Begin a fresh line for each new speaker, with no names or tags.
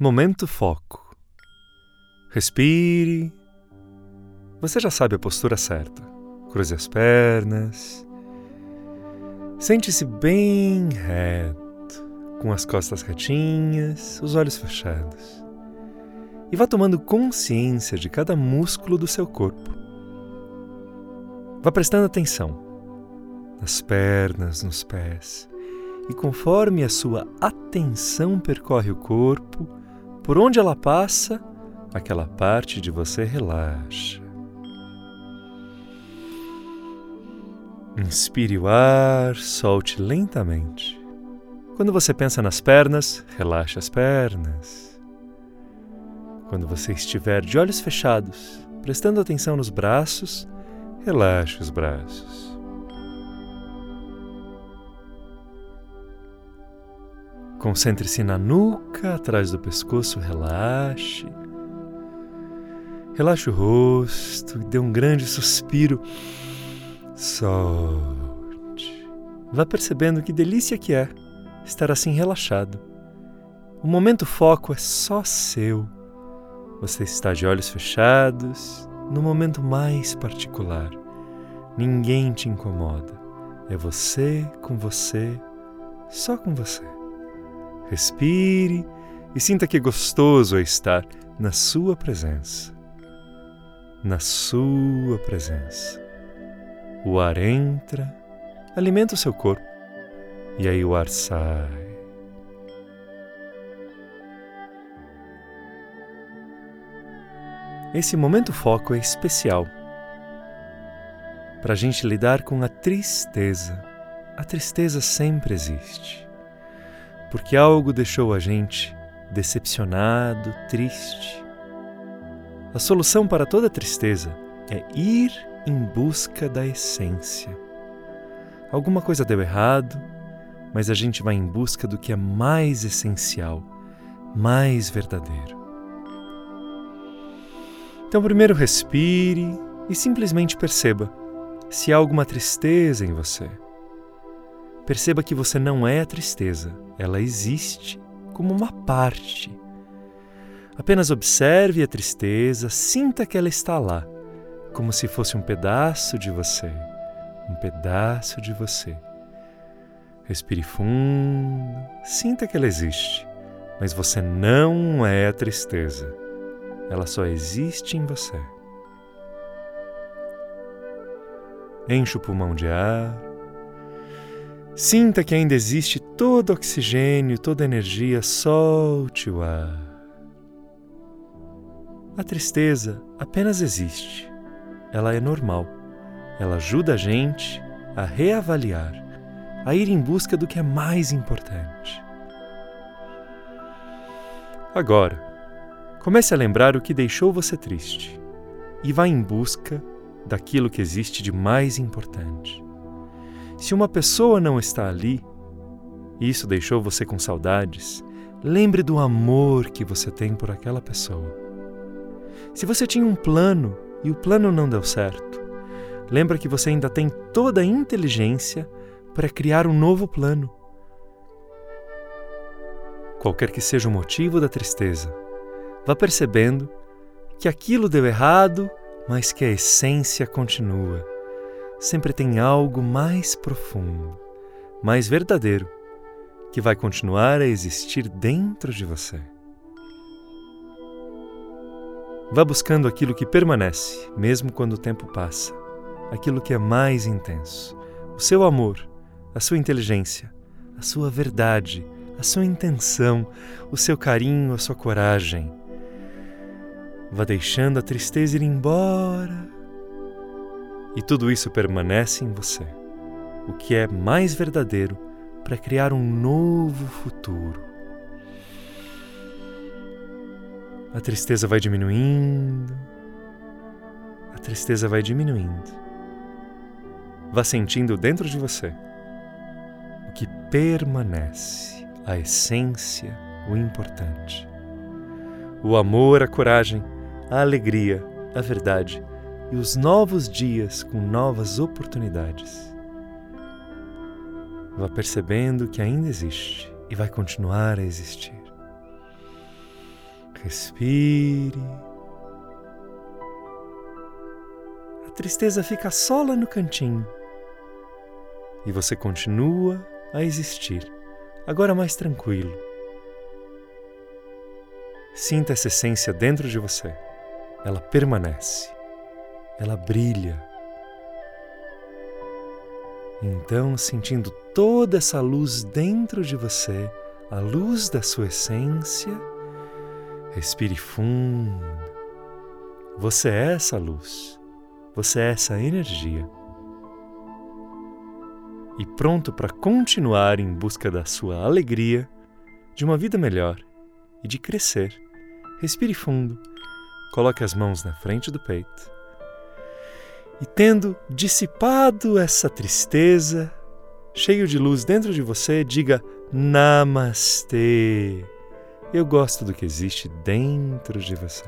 Momento foco. Respire. Você já sabe a postura certa. Cruze as pernas. Sente-se bem reto, com as costas retinhas, os olhos fechados. E vá tomando consciência de cada músculo do seu corpo. Vá prestando atenção nas pernas, nos pés. E conforme a sua atenção percorre o corpo, por onde ela passa, aquela parte de você relaxa. Inspire o ar, solte lentamente. Quando você pensa nas pernas, relaxe as pernas. Quando você estiver de olhos fechados, prestando atenção nos braços, relaxe os braços. Concentre-se na nuca, atrás do pescoço, relaxe. Relaxe o rosto e dê um grande suspiro. Solte. Vá percebendo que delícia que é estar assim relaxado. O momento foco é só seu. Você está de olhos fechados, no momento mais particular. Ninguém te incomoda. É você com você, só com você. Respire e sinta que gostoso é estar na sua presença. Na sua presença. O ar entra, alimenta o seu corpo e aí o ar sai. Esse momento foco é especial para a gente lidar com a tristeza. A tristeza sempre existe porque algo deixou a gente decepcionado, triste. A solução para toda tristeza é ir em busca da essência. Alguma coisa deu errado, mas a gente vai em busca do que é mais essencial, mais verdadeiro. Então, primeiro respire e simplesmente perceba se há alguma tristeza em você Perceba que você não é a tristeza, ela existe como uma parte. Apenas observe a tristeza, sinta que ela está lá, como se fosse um pedaço de você, um pedaço de você. Respire fundo, sinta que ela existe, mas você não é a tristeza, ela só existe em você. Enche o pulmão de ar Sinta que ainda existe todo oxigênio, toda energia, solte o ar. A tristeza apenas existe. Ela é normal. Ela ajuda a gente a reavaliar, a ir em busca do que é mais importante. Agora, comece a lembrar o que deixou você triste e vá em busca daquilo que existe de mais importante. Se uma pessoa não está ali, e isso deixou você com saudades, lembre do amor que você tem por aquela pessoa. Se você tinha um plano e o plano não deu certo, lembra que você ainda tem toda a inteligência para criar um novo plano. Qualquer que seja o motivo da tristeza, vá percebendo que aquilo deu errado, mas que a essência continua sempre tem algo mais profundo, mais verdadeiro, que vai continuar a existir dentro de você. Vá buscando aquilo que permanece, mesmo quando o tempo passa, aquilo que é mais intenso, o seu amor, a sua inteligência, a sua verdade, a sua intenção, o seu carinho, a sua coragem. Vá deixando a tristeza ir embora e tudo isso permanece em você, o que é mais verdadeiro para criar um novo futuro. A tristeza vai diminuindo, a tristeza vai diminuindo. Vá sentindo dentro de você o que permanece, a essência, o importante. O amor, a coragem, a alegria, a verdade e os novos dias com novas oportunidades. Vá percebendo que ainda existe e vai continuar a existir. Respire. A tristeza fica só lá no cantinho. E você continua a existir, agora mais tranquilo. Sinta essa essência dentro de você. Ela permanece. Ela brilha. Então, sentindo toda essa luz dentro de você, a luz da sua essência, respire fundo. Você é essa luz. Você é essa energia. E pronto para continuar em busca da sua alegria, de uma vida melhor e de crescer. Respire fundo. Coloque as mãos na frente do peito e tendo dissipado essa tristeza, cheio de luz dentro de você, diga Namastê. Eu gosto do que existe dentro de você.